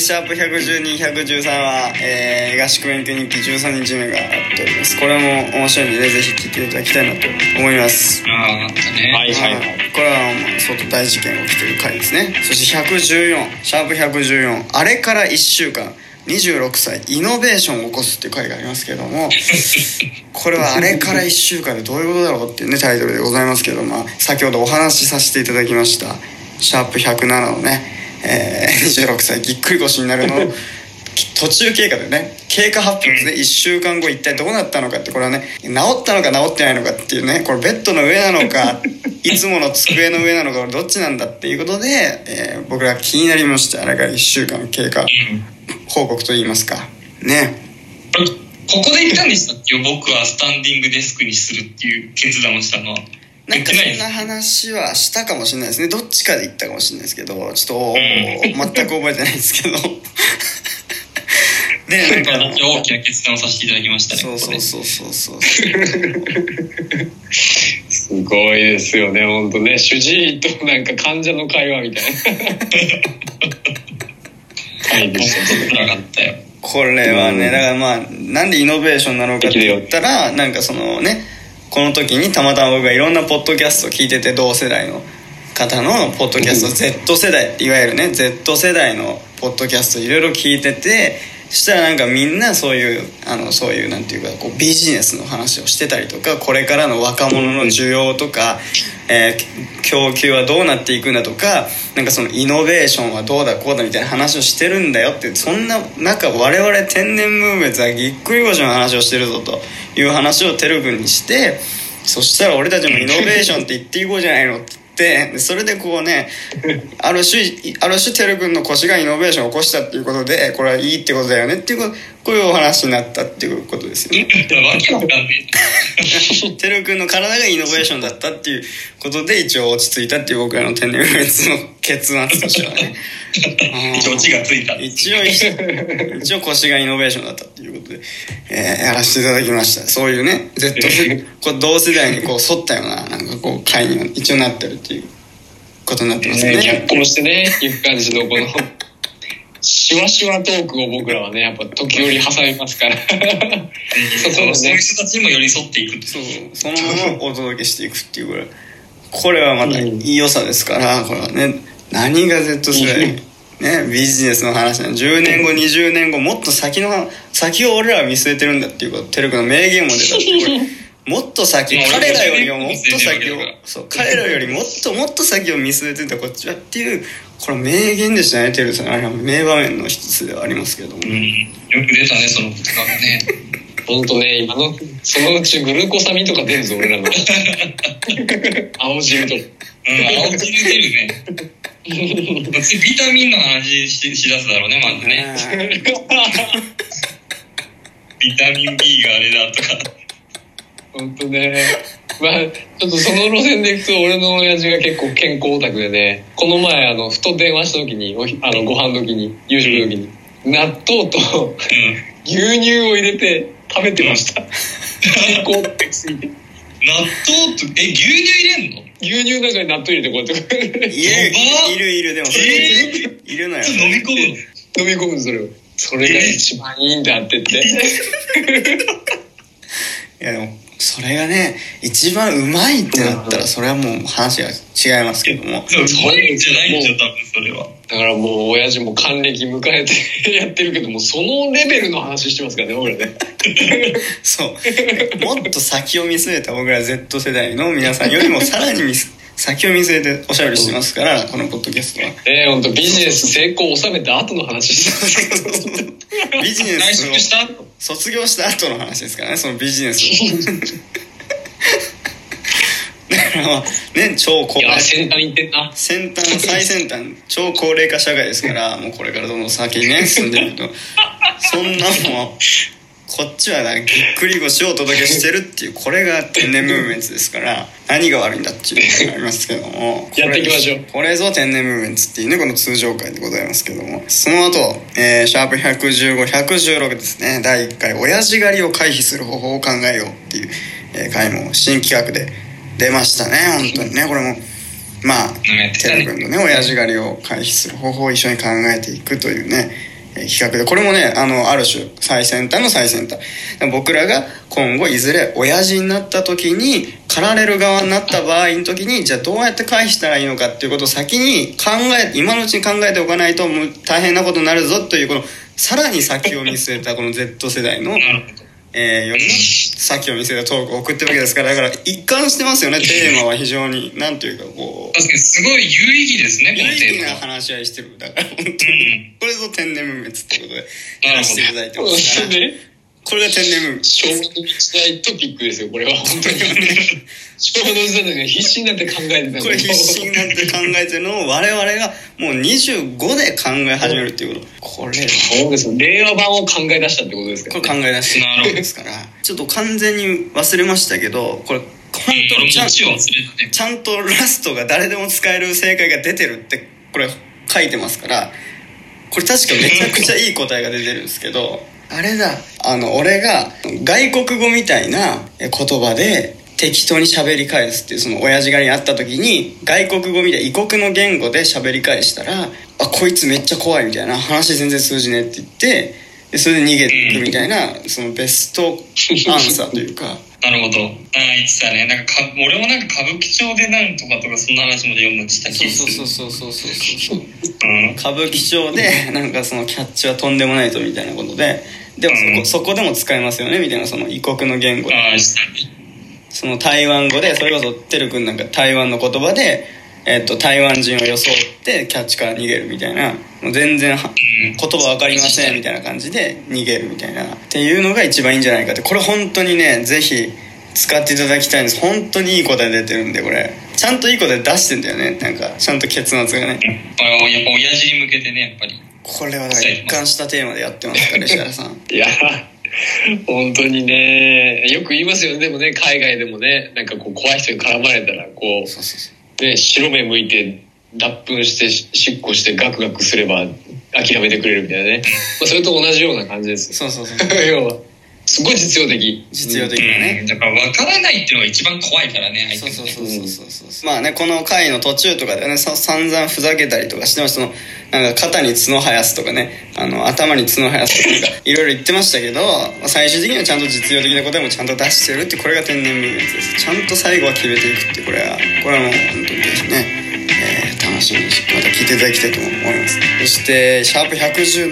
でシャープ112113は、えー、合宿勉強日記13日目がやっております。これも面白いんでねぜひ聞いていただきたいなと思います。あああったね。はい。はい。はいこれはまあ相当大事件が起きてる回ですね。そして114シャープ114あれから1週間26歳イノベーションを起こすっていう回がありますけども これはあれから1週間でどういうことだろうっていうねタイトルでございますけど、まあ、先ほどお話しさせていただきましたシャープ107のね、えー、26歳ぎっくり腰になるの途中経過でね。経過発表ですね。1週間後一体どうなったのかってこれはね治ったのか治ってないのかっていうねこれベッドの上なのか いつもの机の上なのかどっちなんだっていうことで、えー僕ら気になりました。あれから1週間経過報告といいますか。ね。ここで言ったんでしたっけ？僕はスタンディングデスクにするっていう決断をしたのはなんかそんな話はしたかもしれないですね。どっちかで言ったかもしれないですけどちょっと全く覚えてないですけど。でなんか大きな決断をさせていただきましたねそうそうそうそうそう。すごいですよね本当ね。主治医となんか患者の会話みたいな。はいでした。かった。よこれはねだからまあなんでイノベーションなのかって言ったらなんかそのねこの時にたまたま僕がいろんなポッドキャストを聞いてて同世代の方のポッドキャスト Z 世代いわゆるね Z 世代のポッドキャストいろいろ聞いててしたらなんかみんなそういうあのそういうなんていうかこうビジネスの話をしてたりとかこれからの若者の需要とか、えー供給はどうなっていくんだとかなんかそのイノベーションはどうだこうだみたいな話をしてるんだよってそんな中我々天然ムーブメンツはぎっくり腰の話をしてるぞという話をてる君にしてそしたら俺たちもイノベーションって言っていこうじゃないのってってでそれでこうねある種ある種てる君の腰がイノベーションを起こしたっていうことでこれはいいってことだよねっていうこういうお話になったっていうことですよね。てる君の体がイノベーションだったっていうことで一応落ち着いたっていう僕らの天然フレンズの結末としてはね。え 一応がついた。一応一応腰がイノベーションだったっていうことで、えーやらせていただきました。そういうね Z こう同世代にこう沿ったようななんかこう会には一応なってるっていうことになってますね逆行してねいく感じのこのシワシワトークを僕らはねやっぱ時折挟みますから。そそこのね。そういう人たちにも寄り添っていくそう。そのままお届けしていくっていうこれ。これはまたいい良さですからこれはね何が Z 世代ねビジネスの話なの10年後20年後もっと先の先を俺らは見据えてるんだっていうことテル君の名言も出たってこれ もっと先まあ彼らよりももっと先をそう彼らよりもっともっと先を見据えてたこっちは。っていうこれ名言でしたねテルさん。あれは名場面の一つではありますけども、うん。よく出たねその言葉がね。本当ね今のそのうちグルコサミンとか出るぞ俺らの。青汁と。かうん青汁出るね。次ビタミンの話ししだすだろうねまずね。ビタミン B があれだとか本当ね。まあちょっとその路線でいくと俺の親父が結構健康オタクでね。この前あのふと電話した時におひあのご飯時に夕食時に納豆とうん。牛乳を入れて食べてました。健康オタクすぎて。納豆とえ牛乳入れんの？牛乳の中に納豆入れてこうやっている。いるいる。でもそれえいるのよ。飲み込むの？飲み込むそれをそれが一番いいんだって言って。いやでもそれがね一番うまいってなったらそれはもう話が違いますけども。そうそういうんじゃないんじゃ多分それは。だからもう親父も還暦迎えて やってるけどもそのレベルの話してますからね俺ね。そう。もっと先を見据えた僕ら Z 世代の皆さんよりもさらに見す先を見据えておしゃべりしてますからこのポッドキャストは。えー、本当ビジネス成功を収めた後の話してビジネ内スを職した後卒業した後の話ですからねそのビジネスを。だからまあね超高齢。先端行ってんな。先端最先端超高齢化社会ですからもうこれからどんどん先にね進んでいくと。そんなもうこっちはなぎっくり腰をお届けしてるっていうこれが天然ムーブメンツですから何が悪いんだっていうことがありますけどもこれやっていきましょう。これぞ天然ムーブメンツっていうねこの通常回でございますけども。その後、えーシャープ115116ですね。第1回親父狩りを回避する方法を考えようっていう、えー回も新企画で出ましたね本当にね。これもまあうん。やってたね。テル君のね親父狩りを回避する方法を一緒に考えていくというね比較でこれもねあのある種最先端の最先端僕らが今後いずれ親父になった時に駆られる側になった場合の時にじゃあどうやって回避したらいいのかっていうことを先に考え今のうちに考えておかないともう大変なことになるぞというこのさらに先を見据えたこの Z 世代の。えー、よりも先を見せたトークを送ってるわけですからだから一貫してますよねテーマは非常になんというかこう確かにすごい有意義ですね、こ有のテ意義なーマは。話し合いしてるだから本当にうんこれぞ天然無滅ってことでやらせていただいてますから ね。これが天然無滅昭和の時代トピックですよ、これは。本当に。昭和の時代の時必死になって考えてたこれ必死になって考えてるのを我々がもう25で考え始めるっていうこと。これそうですよ。令和版を考え出したってことですかね。れ考え出してなるほどですから。ちょっと完全に忘れましたけどこれ本当ちゃん1を忘れたね。ちゃんとラストが誰でも使える正解が出てるってこれ書いてますからこれ確かめちゃくちゃいい答えが出てるんですけどあれだ。あの俺が外国語みたいな言葉で適当に喋り返すっていうその親父狩りに会った時に外国語みたいな異国の言語で喋り返したら「あこいつめっちゃ怖い」みたいな話全然通じねえって言ってでそれで逃げていくみたいなそのベストアンサーというか。なるほど。ああ、言ってたね。なんかか、俺もなんか歌舞伎町でなんとかとか、そんな話も読んだした気そうがする。そうそうそうそうそうそううん。歌舞伎町でなんかそのキャッチはとんでもないとみたいなことででもそこ,、うんそこでも使えますよねみたいなその異国の言語ああ、したね。その台湾語でそれこそてるくんなんか台湾の言葉で、えっと台湾人を装ってキャッチから逃げるみたいなもう全然言葉わかりませんみたいな感じで逃げるみたいなっていうのが一番いいんじゃないかって。これ本当にねぜひ使っていただきたいんです。本当にいい答え出てるんでこれ。ちゃんといい答え出してんだよね。なんかちゃんと結末がね。あやっぱ親父に向けてね、やっぱり。これはだから一貫したテーマでやってますから石原さん。いや、本当にね、よく言いますよね。でもね、海外でもね、なんかこう怖い人に絡まれたら、こそうそうそうう、ね、白目向いて、脱粉して、ししっこしてガクガクすれば諦めてくれるみたいなね。まあ、それと同じような感じですよ。そうそうそう 要は、すごい実用的。実用的なうねん。だから分からないっていうのが一番怖いからね、そう相手そう。そうそうそうそうまあねこの回の途中とかでねさ散々ふざけたりとかしてました。そのなんか肩に角生やすとかね。あの頭に角生やすとか いろいろ言ってましたけどまあ最終的にはちゃんと実用的な答えもちゃんと出してるってこれが天然無滅です。ちゃんと最後は決めていくってこれはこれはもう本当にぜひね、えー楽しみにしまた聞いていただきたいと思います。そしてシャープ117